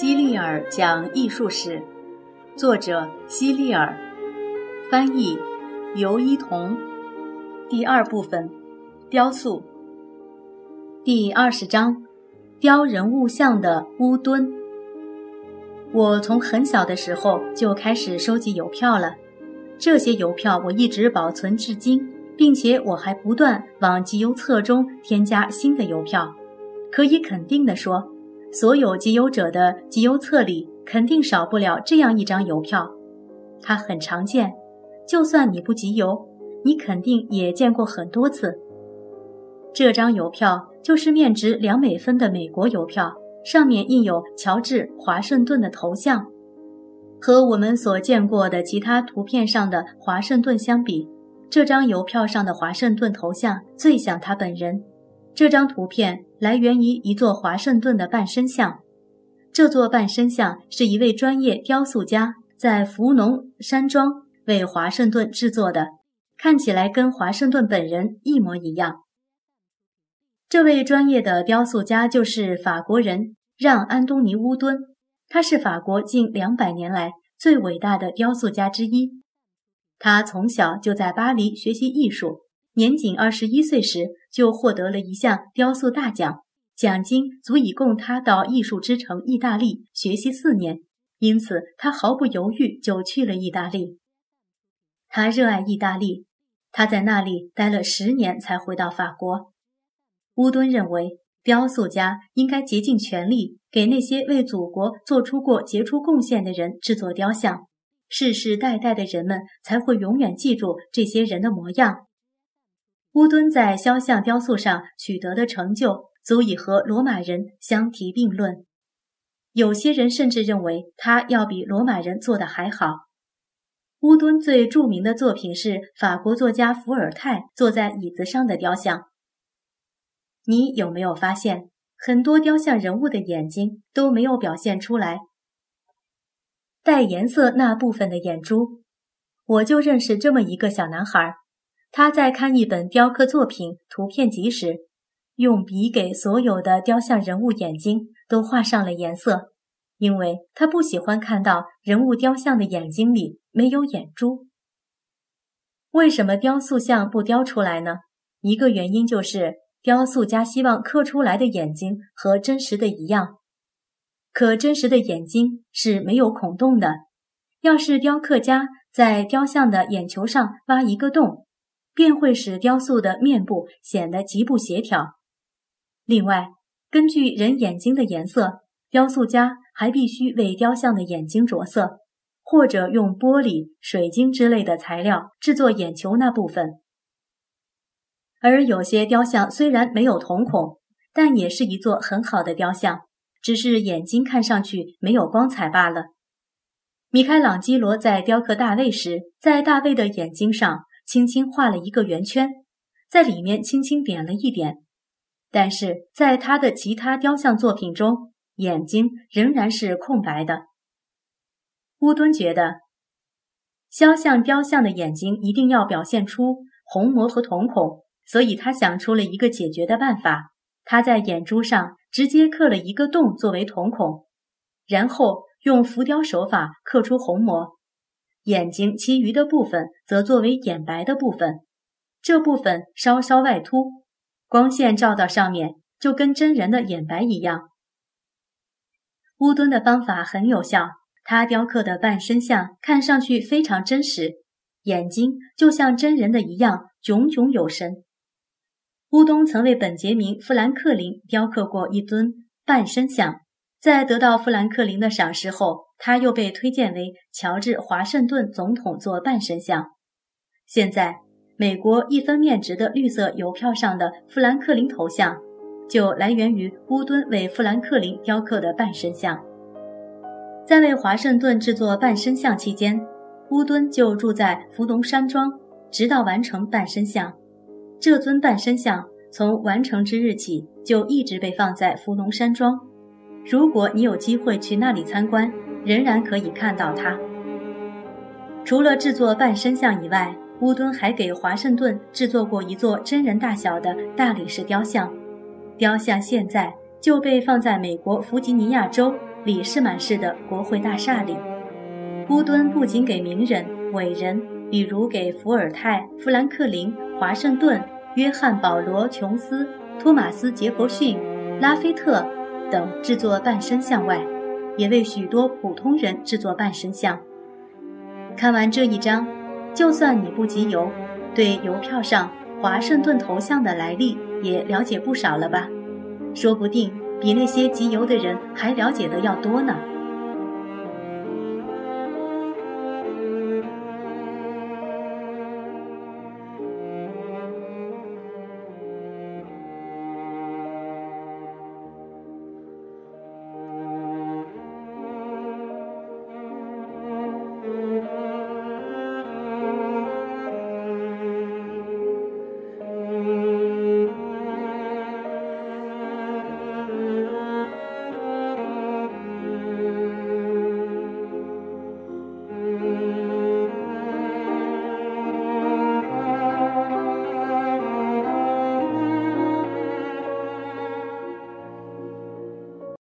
希利尔讲艺术史，作者希利尔，翻译尤一彤。第二部分，雕塑。第二十章，雕人物像的乌敦。我从很小的时候就开始收集邮票了，这些邮票我一直保存至今，并且我还不断往集邮册中添加新的邮票。可以肯定地说。所有集邮者的集邮册里肯定少不了这样一张邮票，它很常见。就算你不集邮，你肯定也见过很多次。这张邮票就是面值两美分的美国邮票，上面印有乔治·华盛顿的头像。和我们所见过的其他图片上的华盛顿相比，这张邮票上的华盛顿头像最像他本人。这张图片来源于一座华盛顿的半身像，这座半身像是一位专业雕塑家在福农山庄为华盛顿制作的，看起来跟华盛顿本人一模一样。这位专业的雕塑家就是法国人让·安东尼·乌敦，他是法国近两百年来最伟大的雕塑家之一。他从小就在巴黎学习艺术。年仅二十一岁时，就获得了一项雕塑大奖，奖金足以供他到艺术之城意大利学习四年。因此，他毫不犹豫就去了意大利。他热爱意大利，他在那里待了十年才回到法国。乌敦认为，雕塑家应该竭尽全力给那些为祖国做出过杰出贡献的人制作雕像，世世代代的人们才会永远记住这些人的模样。乌敦在肖像雕塑上取得的成就，足以和罗马人相提并论。有些人甚至认为他要比罗马人做的还好。乌敦最著名的作品是法国作家伏尔泰坐在椅子上的雕像。你有没有发现，很多雕像人物的眼睛都没有表现出来带颜色那部分的眼珠？我就认识这么一个小男孩。他在看一本雕刻作品图片集时，用笔给所有的雕像人物眼睛都画上了颜色，因为他不喜欢看到人物雕像的眼睛里没有眼珠。为什么雕塑像不雕出来呢？一个原因就是雕塑家希望刻出来的眼睛和真实的一样，可真实的眼睛是没有孔洞的。要是雕刻家在雕像的眼球上挖一个洞，便会使雕塑的面部显得极不协调。另外，根据人眼睛的颜色，雕塑家还必须为雕像的眼睛着色，或者用玻璃、水晶之类的材料制作眼球那部分。而有些雕像虽然没有瞳孔，但也是一座很好的雕像，只是眼睛看上去没有光彩罢了。米开朗基罗在雕刻大卫时，在大卫的眼睛上。轻轻画了一个圆圈，在里面轻轻点了一点，但是在他的其他雕像作品中，眼睛仍然是空白的。乌敦觉得，肖像雕像的眼睛一定要表现出虹膜和瞳孔，所以他想出了一个解决的办法：他在眼珠上直接刻了一个洞作为瞳孔，然后用浮雕手法刻出虹膜。眼睛其余的部分则作为眼白的部分，这部分稍稍外凸，光线照到上面就跟真人的眼白一样。乌敦的方法很有效，他雕刻的半身像看上去非常真实，眼睛就像真人的一样炯炯有神。乌东曾为本杰明·富兰克林雕刻过一尊半身像，在得到富兰克林的赏识后。他又被推荐为乔治·华盛顿总统做半身像。现在，美国一分面值的绿色邮票上的富兰克林头像，就来源于乌敦为富兰克林雕刻的半身像。在为华盛顿制作半身像期间，乌敦就住在福农山庄，直到完成半身像。这尊半身像从完成之日起就一直被放在福农山庄。如果你有机会去那里参观，仍然可以看到它。除了制作半身像以外，乌敦还给华盛顿制作过一座真人大小的大理石雕像。雕像现在就被放在美国弗吉尼亚州里士满市的国会大厦里。乌敦不仅给名人、伟人，比如给伏尔泰、富兰克林、华盛顿、约翰·保罗·琼斯、托马斯·杰弗逊、拉菲特等制作半身像外，也为许多普通人制作半身像。看完这一章，就算你不集邮，对邮票上华盛顿头像的来历也了解不少了吧？说不定比那些集邮的人还了解的要多呢。